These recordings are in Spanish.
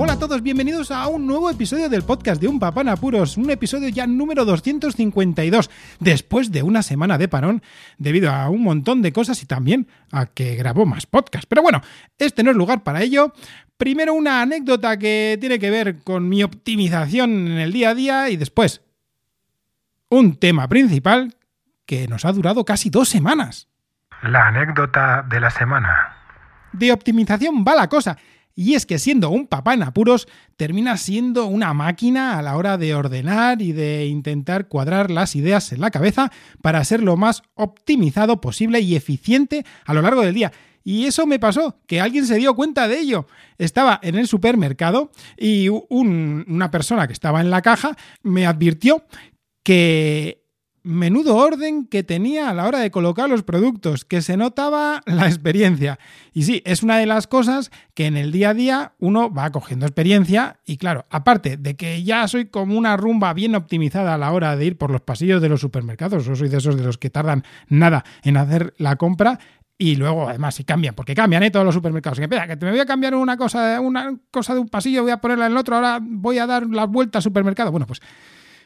Hola a todos, bienvenidos a un nuevo episodio del podcast de Un Papá en Apuros, un episodio ya número 252, después de una semana de parón, debido a un montón de cosas y también a que grabó más podcast. Pero bueno, este no es lugar para ello. Primero una anécdota que tiene que ver con mi optimización en el día a día y después un tema principal que nos ha durado casi dos semanas. La anécdota de la semana. De optimización va la cosa. Y es que siendo un papá en apuros, termina siendo una máquina a la hora de ordenar y de intentar cuadrar las ideas en la cabeza para ser lo más optimizado posible y eficiente a lo largo del día. Y eso me pasó, que alguien se dio cuenta de ello. Estaba en el supermercado y una persona que estaba en la caja me advirtió que menudo orden que tenía a la hora de colocar los productos, que se notaba la experiencia. Y sí, es una de las cosas que en el día a día uno va cogiendo experiencia y claro, aparte de que ya soy como una rumba bien optimizada a la hora de ir por los pasillos de los supermercados, o soy de esos de los que tardan nada en hacer la compra, y luego, además, si cambian, porque cambian ¿eh? todos los supermercados. Que, que me voy a cambiar una cosa, una cosa de un pasillo, voy a ponerla en el otro, ahora voy a dar la vuelta al supermercado. Bueno, pues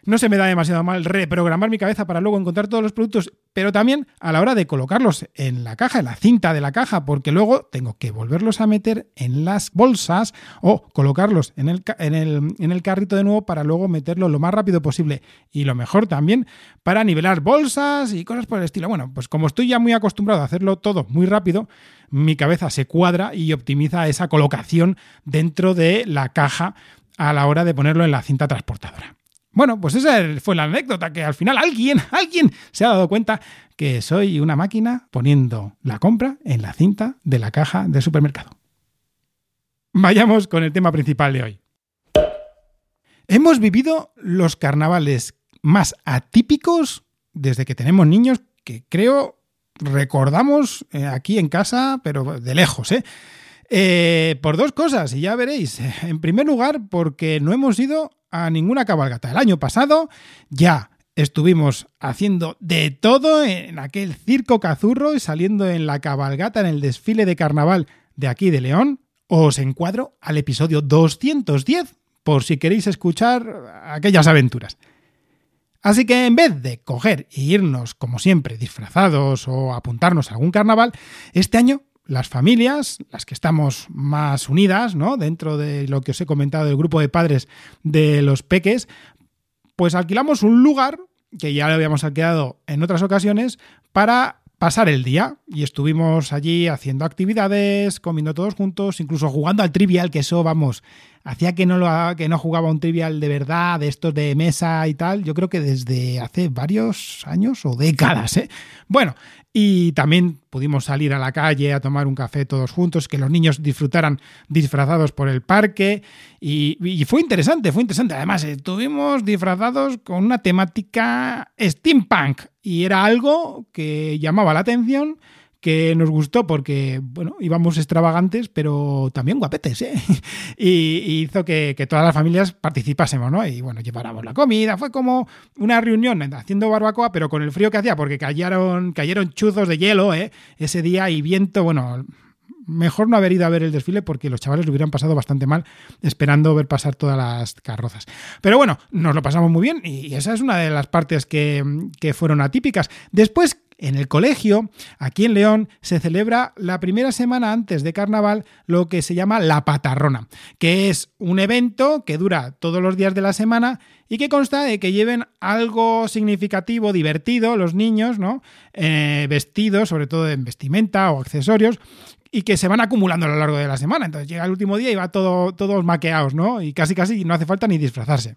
no se me da demasiado mal reprogramar mi cabeza para luego encontrar todos los productos, pero también a la hora de colocarlos en la caja, en la cinta de la caja, porque luego tengo que volverlos a meter en las bolsas o colocarlos en el, en el, en el carrito de nuevo para luego meterlo lo más rápido posible. Y lo mejor también para nivelar bolsas y cosas por el estilo. Bueno, pues como estoy ya muy acostumbrado a hacerlo todo muy rápido, mi cabeza se cuadra y optimiza esa colocación dentro de la caja a la hora de ponerlo en la cinta transportadora. Bueno, pues esa fue la anécdota, que al final alguien, alguien se ha dado cuenta que soy una máquina poniendo la compra en la cinta de la caja del supermercado. Vayamos con el tema principal de hoy. Hemos vivido los carnavales más atípicos desde que tenemos niños, que creo recordamos eh, aquí en casa, pero de lejos, ¿eh? ¿eh? por dos cosas, y ya veréis. En primer lugar, porque no hemos ido a ninguna cabalgata. El año pasado ya estuvimos haciendo de todo en aquel circo cazurro y saliendo en la cabalgata en el desfile de carnaval de aquí de León. Os encuadro al episodio 210 por si queréis escuchar aquellas aventuras. Así que en vez de coger e irnos, como siempre, disfrazados o apuntarnos a algún carnaval, este año las familias, las que estamos más unidas, ¿no? Dentro de lo que os he comentado del grupo de padres de los peques, pues alquilamos un lugar que ya lo habíamos alquilado en otras ocasiones para pasar el día y estuvimos allí haciendo actividades, comiendo todos juntos, incluso jugando al trivial, que eso, vamos, hacía que no, lo, que no jugaba un trivial de verdad, de estos de mesa y tal, yo creo que desde hace varios años o décadas, ¿eh? Bueno, y también pudimos salir a la calle a tomar un café todos juntos, que los niños disfrutaran disfrazados por el parque. Y, fue interesante, fue interesante. Además, estuvimos disfrazados con una temática steampunk. Y era algo que llamaba la atención que nos gustó porque, bueno, íbamos extravagantes, pero también guapetes, ¿eh? y, hizo que, todas las familias participásemos, ¿no? Y bueno, lleváramos la comida, fue como una reunión haciendo barbacoa, pero con el frío que hacía, porque cayeron, cayeron chuzos de hielo, ¿eh? Ese día y viento, bueno, mejor no haber ido a ver el desfile porque los chavales lo hubieran pasado bastante mal esperando ver pasar todas las carrozas. Pero bueno, nos lo pasamos muy bien y esa es una de las partes que, que fueron atípicas. Después en el colegio, aquí en León, se celebra la primera semana antes de carnaval lo que se llama la patarrona, que es un evento que dura todos los días de la semana y que consta de que lleven algo significativo, divertido, los niños, ¿no? Eh, vestidos, sobre todo en vestimenta o accesorios, y que se van acumulando a lo largo de la semana. Entonces llega el último día y va todo, todos maqueados, ¿no? Y casi casi no hace falta ni disfrazarse.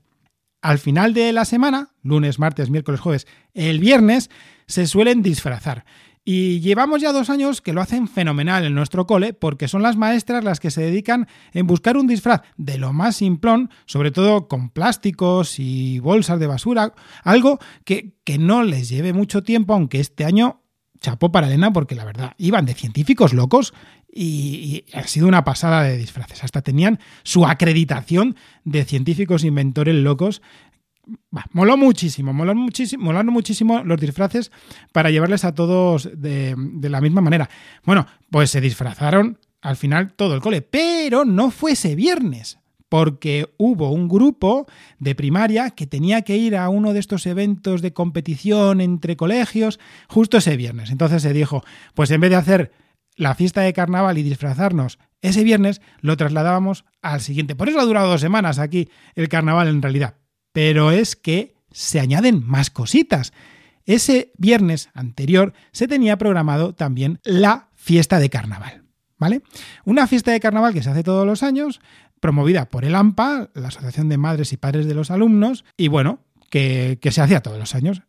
Al final de la semana, lunes, martes, miércoles, jueves, el viernes, se suelen disfrazar. Y llevamos ya dos años que lo hacen fenomenal en nuestro cole porque son las maestras las que se dedican en buscar un disfraz de lo más simplón, sobre todo con plásticos y bolsas de basura, algo que, que no les lleve mucho tiempo, aunque este año chapó para Elena porque la verdad, iban de científicos locos y, y, ha sido una pasada de disfraces. Hasta tenían su acreditación de científicos inventores locos moló muchísimo, moló muchísimo, molaron muchísimo los disfraces para llevarles a todos de, de, la misma manera. Bueno, pues se disfrazaron al final todo el cole, pero no fue ese viernes, porque hubo un grupo de primaria que tenía que ir a uno de estos eventos de competición entre colegios justo ese viernes. Entonces se dijo, pues en vez de hacer la fiesta de carnaval y disfrazarnos ese viernes, lo trasladábamos al siguiente. Por eso ha durado dos semanas aquí el carnaval en realidad pero es que se añaden más cositas. Ese viernes anterior se tenía programado también la fiesta de carnaval, ¿vale? Una fiesta de carnaval que se hace todos los años, promovida por el AMPA, la Asociación de Madres y Padres de los Alumnos, y bueno, que, que se hacía todos los años.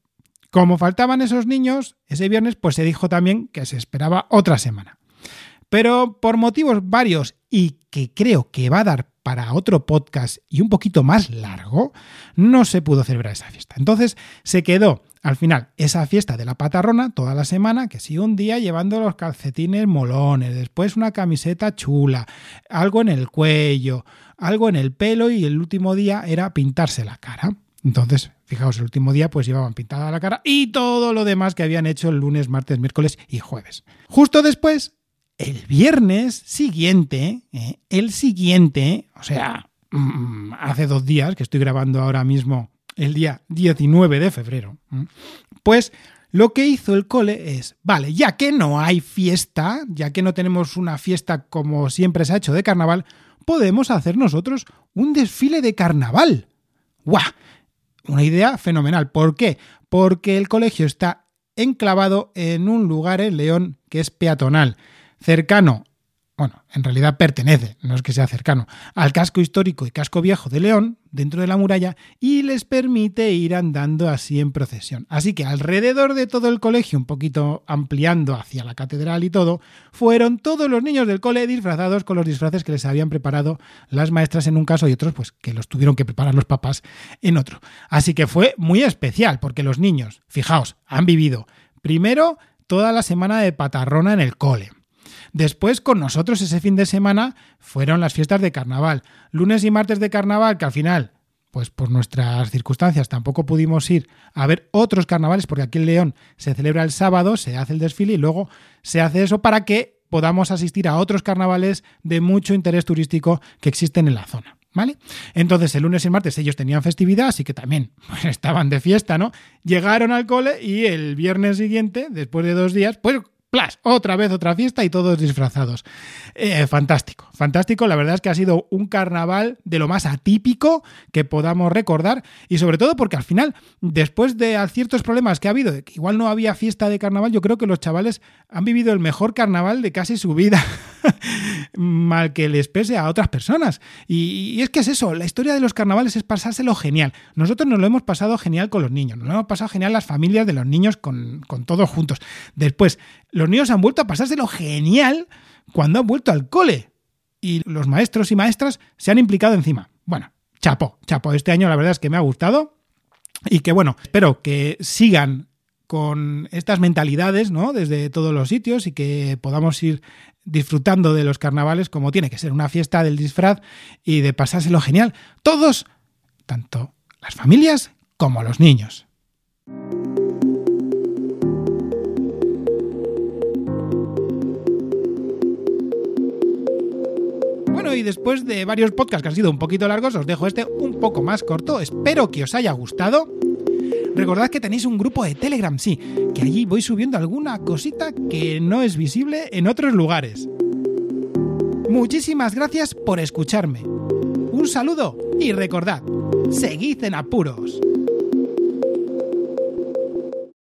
Como faltaban esos niños, ese viernes pues se dijo también que se esperaba otra semana. Pero por motivos varios y que creo que va a dar para otro podcast y un poquito más largo, no se pudo celebrar esa fiesta. Entonces se quedó al final esa fiesta de la patarrona toda la semana, que sí, un día llevando los calcetines molones, después una camiseta chula, algo en el cuello, algo en el pelo y el último día era pintarse la cara. Entonces, fijaos, el último día pues llevaban pintada la cara y todo lo demás que habían hecho el lunes, martes, miércoles y jueves. Justo después el viernes siguiente, ¿eh? el siguiente, o sea, mm, hace dos días, que estoy grabando ahora mismo el día 19 de febrero, pues lo que hizo el cole es, vale, ya que no hay fiesta, ya que no tenemos una fiesta como siempre se ha hecho de carnaval, podemos hacer nosotros un desfile de carnaval. ¡Guau! Una idea fenomenal. ¿Por qué? Porque el colegio está enclavado en un lugar en León que es peatonal cercano, bueno, en realidad pertenece, no es que sea cercano, al casco histórico y casco viejo de León, dentro de la muralla, y les permite ir andando así en procesión. Así que alrededor de todo el colegio, un poquito ampliando hacia la catedral y todo, fueron todos los niños del cole disfrazados con los disfraces que les habían preparado las maestras en un caso y otros pues que los tuvieron que preparar los papás en otro. Así que fue muy especial porque los niños, fijaos, han vivido primero toda la semana de patarrona en el cole Después, con nosotros ese fin de semana fueron las fiestas de carnaval. Lunes y martes de carnaval, que al final, pues por nuestras circunstancias tampoco pudimos ir a ver otros carnavales, porque aquí en León se celebra el sábado, se hace el desfile y luego se hace eso para que podamos asistir a otros carnavales de mucho interés turístico que existen en la zona. ¿Vale? Entonces el lunes y martes ellos tenían festividad, así que también pues, estaban de fiesta, ¿no? Llegaron al cole y el viernes siguiente, después de dos días, pues otra vez otra fiesta y todos disfrazados. Eh, fantástico, fantástico. La verdad es que ha sido un carnaval de lo más atípico que podamos recordar y sobre todo porque al final, después de ciertos problemas que ha habido, igual no había fiesta de carnaval, yo creo que los chavales han vivido el mejor carnaval de casi su vida, mal que les pese a otras personas. Y, es que es eso, la historia de los carnavales es pasárselo genial. Nosotros nos lo hemos pasado genial con los niños, nos lo hemos pasado genial las familias de los niños con, con todos juntos. Después, los niños han vuelto a pasárselo genial cuando han vuelto al cole. Y los maestros y maestras se han implicado encima. Bueno, chapo, chapo. Este año la verdad es que me ha gustado. Y que bueno, espero que sigan con estas mentalidades, ¿no? Desde todos los sitios y que podamos ir disfrutando de los carnavales como tiene que ser una fiesta del disfraz y de pasárselo genial. Todos, tanto las familias como los niños. y después de varios podcasts que han sido un poquito largos, os dejo este un poco más corto. Espero que os haya gustado. Recordad que tenéis un grupo de Telegram, sí, que allí voy subiendo alguna cosita que no es visible en otros lugares. Muchísimas gracias por escucharme. Un saludo y recordad, seguid en apuros.